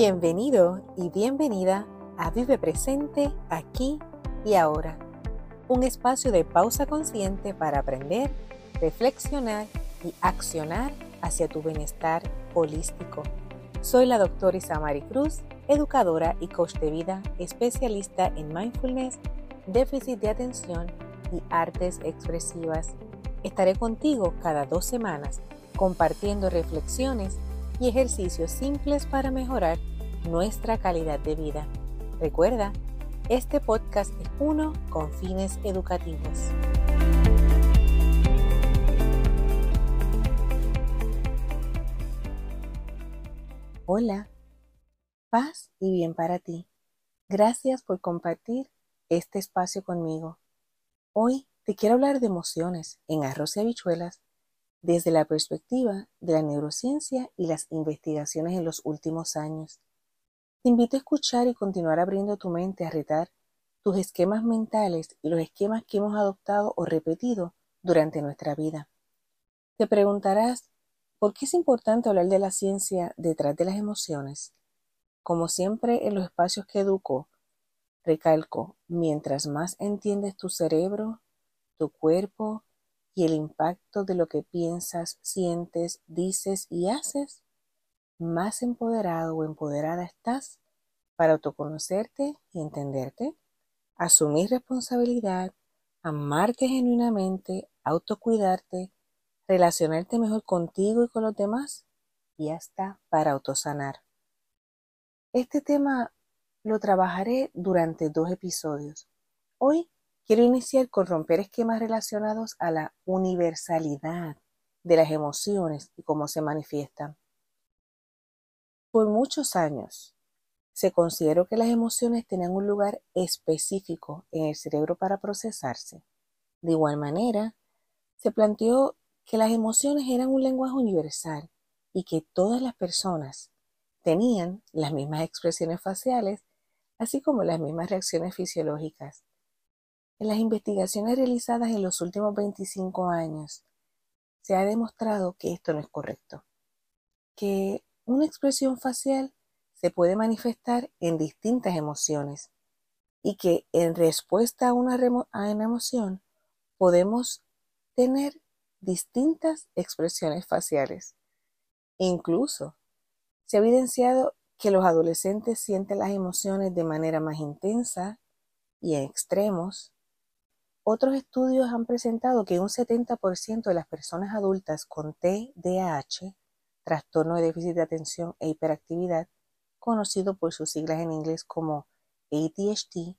Bienvenido y bienvenida a Vive Presente aquí y ahora, un espacio de pausa consciente para aprender, reflexionar y accionar hacia tu bienestar holístico. Soy la doctora Isamari Cruz, educadora y coach de vida, especialista en mindfulness, déficit de atención y artes expresivas. Estaré contigo cada dos semanas compartiendo reflexiones y ejercicios simples para mejorar nuestra calidad de vida. Recuerda, este podcast es uno con fines educativos. Hola, paz y bien para ti. Gracias por compartir este espacio conmigo. Hoy te quiero hablar de emociones en arroz y habichuelas desde la perspectiva de la neurociencia y las investigaciones en los últimos años. Te invito a escuchar y continuar abriendo tu mente a retar tus esquemas mentales y los esquemas que hemos adoptado o repetido durante nuestra vida. Te preguntarás, ¿por qué es importante hablar de la ciencia detrás de las emociones? Como siempre en los espacios que educo, recalco, mientras más entiendes tu cerebro, tu cuerpo y el impacto de lo que piensas, sientes, dices y haces, más empoderado o empoderada estás para autoconocerte y entenderte, asumir responsabilidad, amarte genuinamente, autocuidarte, relacionarte mejor contigo y con los demás y hasta para autosanar. Este tema lo trabajaré durante dos episodios. Hoy Quiero iniciar con romper esquemas relacionados a la universalidad de las emociones y cómo se manifiestan. Por muchos años se consideró que las emociones tenían un lugar específico en el cerebro para procesarse. De igual manera, se planteó que las emociones eran un lenguaje universal y que todas las personas tenían las mismas expresiones faciales, así como las mismas reacciones fisiológicas. En las investigaciones realizadas en los últimos 25 años, se ha demostrado que esto no es correcto, que una expresión facial se puede manifestar en distintas emociones y que en respuesta a una, a una emoción podemos tener distintas expresiones faciales. Incluso se ha evidenciado que los adolescentes sienten las emociones de manera más intensa y en extremos, otros estudios han presentado que un 70% de las personas adultas con TDAH, trastorno de déficit de atención e hiperactividad, conocido por sus siglas en inglés como ADHD,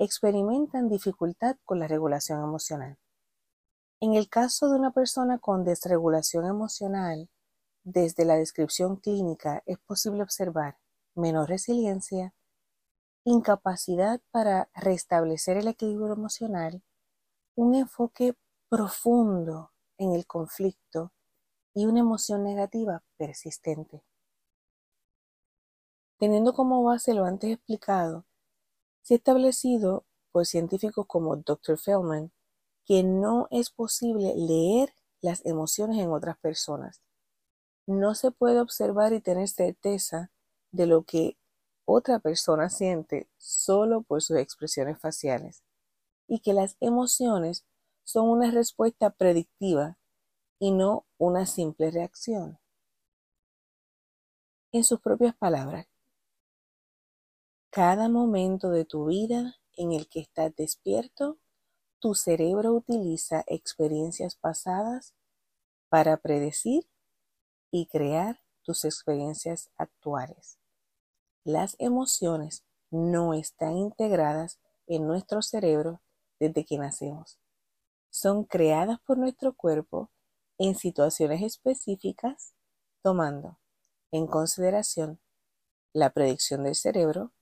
experimentan dificultad con la regulación emocional. En el caso de una persona con desregulación emocional, desde la descripción clínica es posible observar menor resiliencia, incapacidad para restablecer el equilibrio emocional, un enfoque profundo en el conflicto y una emoción negativa persistente. Teniendo como base lo antes explicado, se ha establecido por científicos como Dr. Feldman que no es posible leer las emociones en otras personas. No se puede observar y tener certeza de lo que otra persona siente solo por sus expresiones faciales y que las emociones son una respuesta predictiva y no una simple reacción. En sus propias palabras, cada momento de tu vida en el que estás despierto, tu cerebro utiliza experiencias pasadas para predecir y crear tus experiencias actuales. Las emociones no están integradas en nuestro cerebro desde que nacemos. Son creadas por nuestro cuerpo en situaciones específicas, tomando en consideración la predicción del cerebro,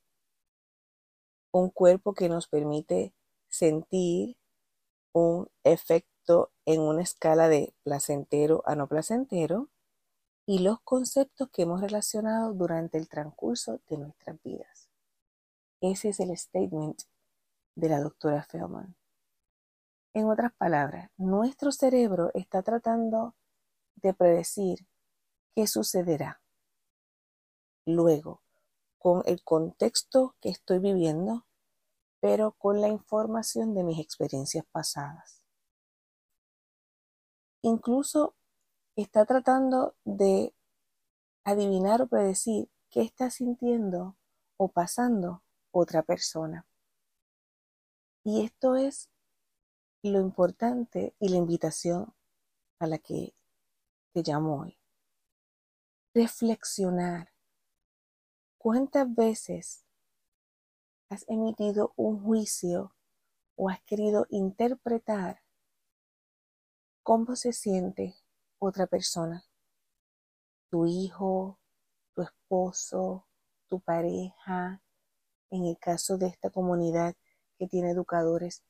un cuerpo que nos permite sentir un efecto en una escala de placentero a no placentero y los conceptos que hemos relacionado durante el transcurso de nuestras vidas. Ese es el statement de la doctora Feldman. En otras palabras, nuestro cerebro está tratando de predecir qué sucederá. Luego, con el contexto que estoy viviendo, pero con la información de mis experiencias pasadas. Incluso está tratando de adivinar o predecir qué está sintiendo o pasando otra persona. Y esto es lo importante y la invitación a la que te llamo hoy. Reflexionar. ¿Cuántas veces has emitido un juicio o has querido interpretar cómo se siente otra persona? Tu hijo, tu esposo, tu pareja, en el caso de esta comunidad que tiene educadores,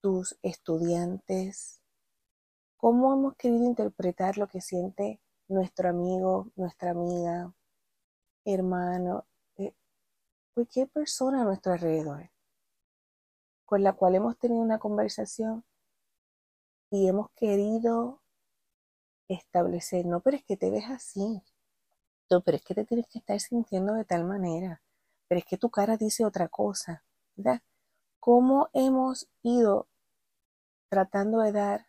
tus estudiantes, cómo hemos querido interpretar lo que siente nuestro amigo, nuestra amiga, hermano, eh, cualquier persona a nuestro alrededor con la cual hemos tenido una conversación y hemos querido establecer, no, pero es que te ves así, no, pero es que te tienes que estar sintiendo de tal manera, pero es que tu cara dice otra cosa, ¿verdad? ¿Cómo hemos ido tratando de dar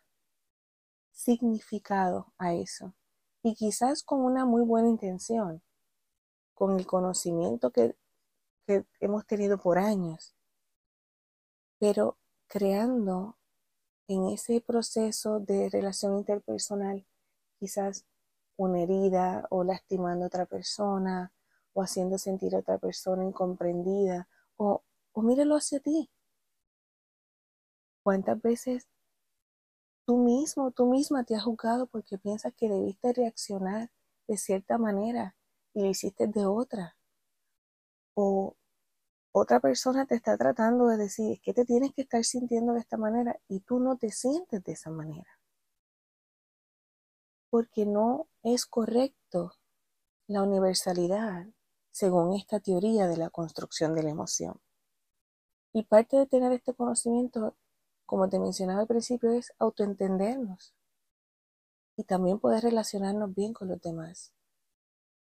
significado a eso? Y quizás con una muy buena intención, con el conocimiento que, hemos tenido por años, pero creando en ese proceso de relación interpersonal quizás una herida o lastimando a otra persona o haciendo sentir a otra persona incomprendida o, o míralo hacia ti. ¿Cuántas veces tú mismo, tú misma te has juzgado porque piensas que debiste reaccionar de cierta manera y lo hiciste de otra? O otra persona te está tratando de decir, es que te tienes que estar sintiendo de esta manera y tú no te sientes de esa manera porque no es correcto la universalidad según esta teoría de la construcción de la emoción. Y parte de tener este conocimiento, como te mencionaba al principio, es autoentendernos y también poder relacionarnos bien con los demás.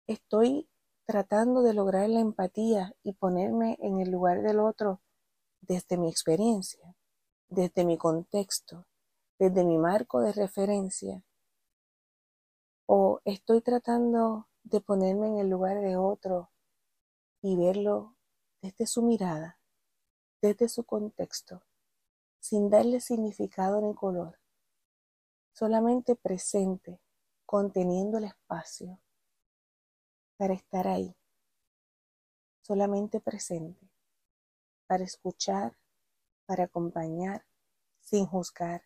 Estoy tratando de lograr la empatía y ponerme en el lugar del otro desde mi experiencia, desde mi contexto, desde mi marco de referencia o estoy tratando de ponerme en el lugar de otro y verlo desde su mirada, desde su contexto, sin darle significado ni color, solamente presente, conteniendo el espacio para estar ahí, solamente presente, para escuchar, para acompañar, sin juzgar,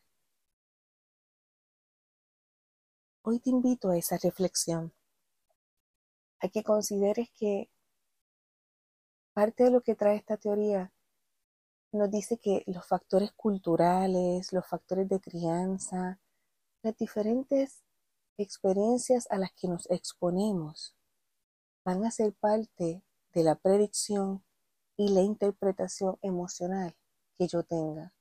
Hoy te invito a esa reflexión, a que consideres que parte de lo que trae esta teoría nos dice que los factores culturales, los factores de crianza, las diferentes experiencias a las que nos exponemos van a ser parte de la predicción y la interpretación emocional que yo tenga.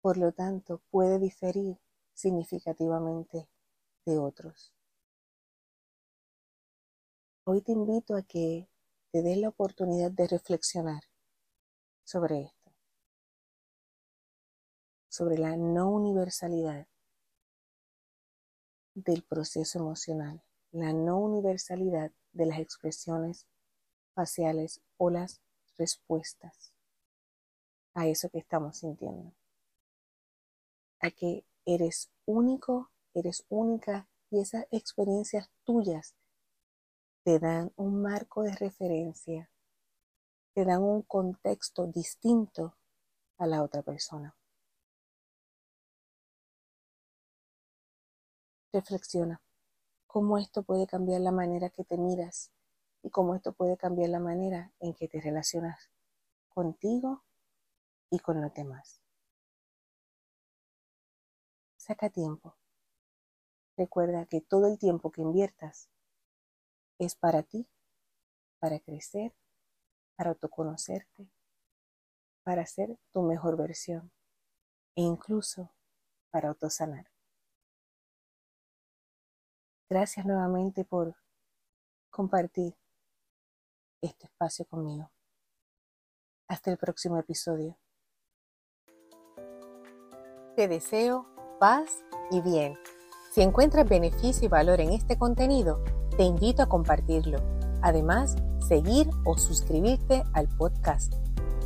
Por lo tanto, puede diferir significativamente de otros. Hoy te invito a que te des la oportunidad de reflexionar sobre esto, sobre la no universalidad del proceso emocional, la no universalidad de las expresiones faciales o las respuestas a eso que estamos sintiendo. A que eres único eres única y esas experiencias tuyas te dan un marco de referencia, te dan un contexto distinto a la otra persona. Reflexiona cómo esto puede cambiar la manera que te miras y cómo esto puede cambiar la manera en que te relacionas contigo y con los demás. Saca tiempo Recuerda que todo el tiempo que inviertas es para ti, para crecer, para autoconocerte, para ser tu mejor versión e incluso para autosanar. Gracias nuevamente por compartir este espacio conmigo. Hasta el próximo episodio. Te deseo paz y bien. Si encuentras beneficio y valor en este contenido, te invito a compartirlo. Además, seguir o suscribirte al podcast.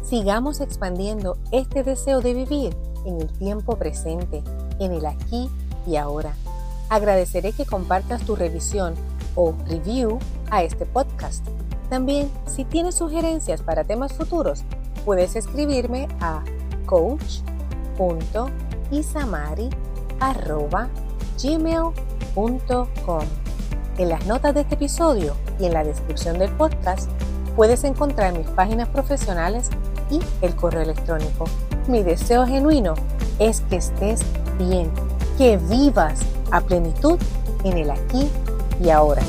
Sigamos expandiendo este deseo de vivir en el tiempo presente, en el aquí y ahora. Agradeceré que compartas tu revisión o review a este podcast. También, si tienes sugerencias para temas futuros, puedes escribirme a coach.isamari.gmail.com. En las notas de este episodio y en la descripción del podcast puedes encontrar mis páginas profesionales y el correo electrónico. Mi deseo genuino es que estés bien, que vivas a plenitud en el aquí y ahora.